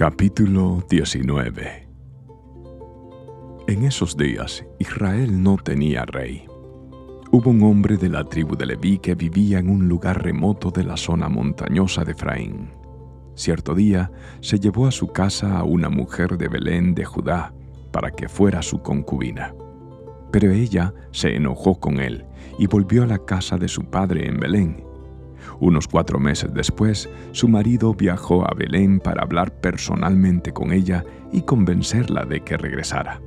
Capítulo 19 En esos días Israel no tenía rey. Hubo un hombre de la tribu de Leví que vivía en un lugar remoto de la zona montañosa de Efraín. Cierto día se llevó a su casa a una mujer de Belén de Judá para que fuera su concubina. Pero ella se enojó con él y volvió a la casa de su padre en Belén unos cuatro meses después, su marido viajó a Belén para hablar personalmente con ella y convencerla de que regresara.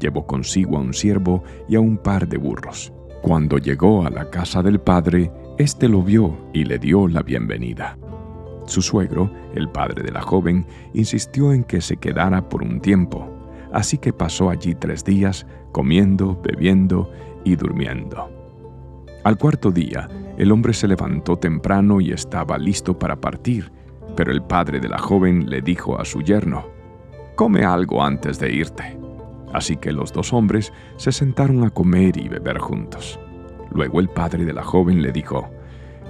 Llevó consigo a un siervo y a un par de burros. Cuando llegó a la casa del padre, éste lo vio y le dio la bienvenida. Su suegro, el padre de la joven, insistió en que se quedara por un tiempo, así que pasó allí tres días, comiendo, bebiendo y durmiendo. Al cuarto día, el hombre se levantó temprano y estaba listo para partir, pero el padre de la joven le dijo a su yerno, Come algo antes de irte. Así que los dos hombres se sentaron a comer y beber juntos. Luego el padre de la joven le dijo,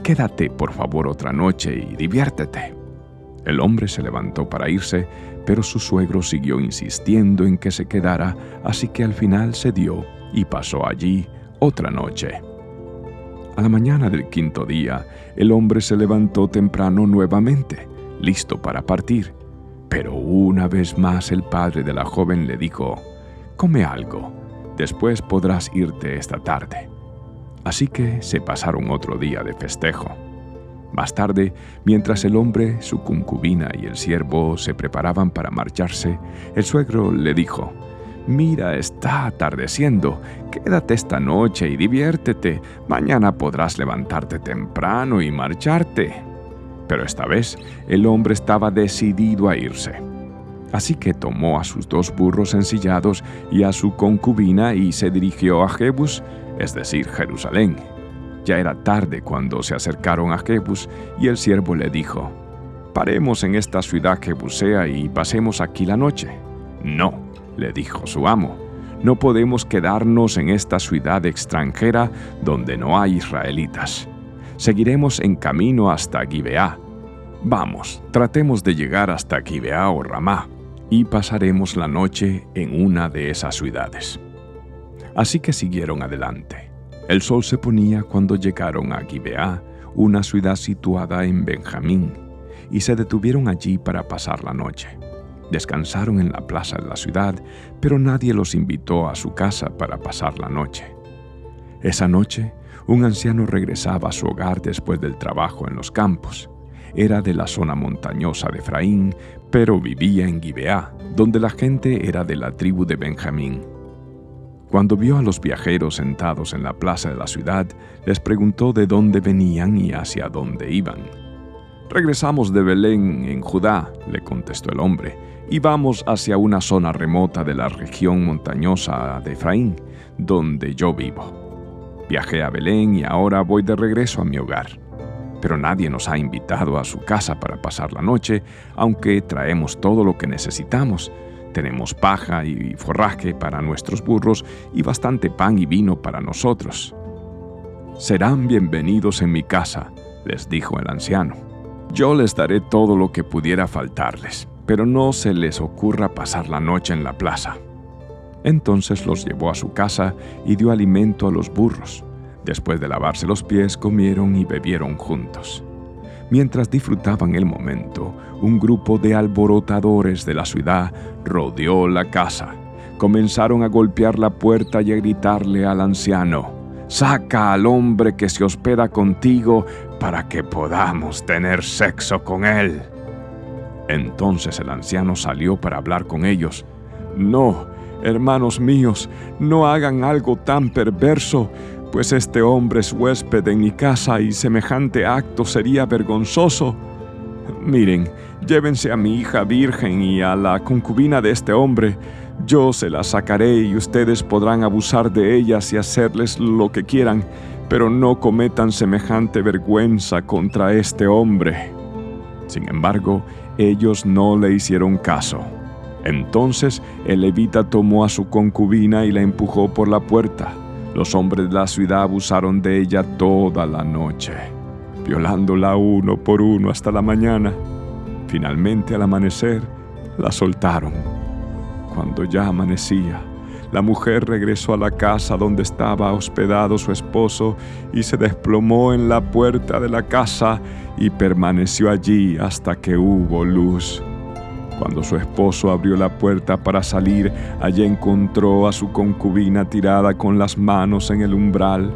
Quédate por favor otra noche y diviértete. El hombre se levantó para irse, pero su suegro siguió insistiendo en que se quedara, así que al final cedió y pasó allí otra noche. A la mañana del quinto día, el hombre se levantó temprano nuevamente, listo para partir. Pero una vez más el padre de la joven le dijo, Come algo, después podrás irte esta tarde. Así que se pasaron otro día de festejo. Más tarde, mientras el hombre, su concubina y el siervo se preparaban para marcharse, el suegro le dijo, Mira, está atardeciendo. Quédate esta noche y diviértete. Mañana podrás levantarte temprano y marcharte. Pero esta vez el hombre estaba decidido a irse. Así que tomó a sus dos burros ensillados y a su concubina y se dirigió a Jebus, es decir, Jerusalén. Ya era tarde cuando se acercaron a Jebus y el siervo le dijo, Paremos en esta ciudad jebusea y pasemos aquí la noche. No, le dijo su amo, no podemos quedarnos en esta ciudad extranjera donde no hay israelitas. Seguiremos en camino hasta Gibeá. Vamos, tratemos de llegar hasta Gibeá o Ramá y pasaremos la noche en una de esas ciudades. Así que siguieron adelante. El sol se ponía cuando llegaron a Gibeá, una ciudad situada en Benjamín, y se detuvieron allí para pasar la noche. Descansaron en la plaza de la ciudad, pero nadie los invitó a su casa para pasar la noche. Esa noche, un anciano regresaba a su hogar después del trabajo en los campos. Era de la zona montañosa de Efraín, pero vivía en Gibeá, donde la gente era de la tribu de Benjamín. Cuando vio a los viajeros sentados en la plaza de la ciudad, les preguntó de dónde venían y hacia dónde iban. Regresamos de Belén, en Judá, le contestó el hombre, y vamos hacia una zona remota de la región montañosa de Efraín, donde yo vivo. Viajé a Belén y ahora voy de regreso a mi hogar. Pero nadie nos ha invitado a su casa para pasar la noche, aunque traemos todo lo que necesitamos. Tenemos paja y forraje para nuestros burros y bastante pan y vino para nosotros. Serán bienvenidos en mi casa, les dijo el anciano. Yo les daré todo lo que pudiera faltarles pero no se les ocurra pasar la noche en la plaza. Entonces los llevó a su casa y dio alimento a los burros. Después de lavarse los pies, comieron y bebieron juntos. Mientras disfrutaban el momento, un grupo de alborotadores de la ciudad rodeó la casa. Comenzaron a golpear la puerta y a gritarle al anciano, Saca al hombre que se hospeda contigo para que podamos tener sexo con él. Entonces el anciano salió para hablar con ellos. No, hermanos míos, no hagan algo tan perverso, pues este hombre es huésped en mi casa y semejante acto sería vergonzoso. Miren, llévense a mi hija virgen y a la concubina de este hombre. Yo se la sacaré y ustedes podrán abusar de ellas y hacerles lo que quieran, pero no cometan semejante vergüenza contra este hombre. Sin embargo, ellos no le hicieron caso. Entonces el levita tomó a su concubina y la empujó por la puerta. Los hombres de la ciudad abusaron de ella toda la noche, violándola uno por uno hasta la mañana. Finalmente al amanecer, La soltaron. Cuando ya amanecía, la mujer regresó a la casa donde estaba hospedado su esposo y se desplomó en la puerta de la casa y permaneció allí hasta que hubo luz. Cuando su esposo abrió la puerta para salir, allí encontró a su concubina tirada con las manos en el umbral.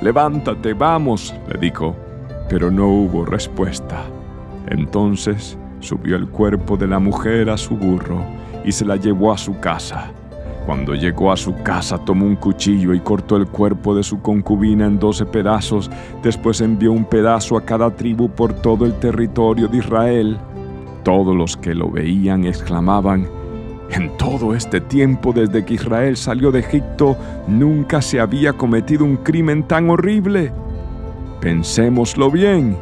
Levántate, vamos, le dijo, pero no hubo respuesta. Entonces subió el cuerpo de la mujer a su burro y se la llevó a su casa. Cuando llegó a su casa tomó un cuchillo y cortó el cuerpo de su concubina en doce pedazos, después envió un pedazo a cada tribu por todo el territorio de Israel. Todos los que lo veían exclamaban, en todo este tiempo desde que Israel salió de Egipto, nunca se había cometido un crimen tan horrible. Pensémoslo bien.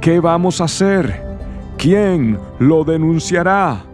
¿Qué vamos a hacer? ¿Quién lo denunciará?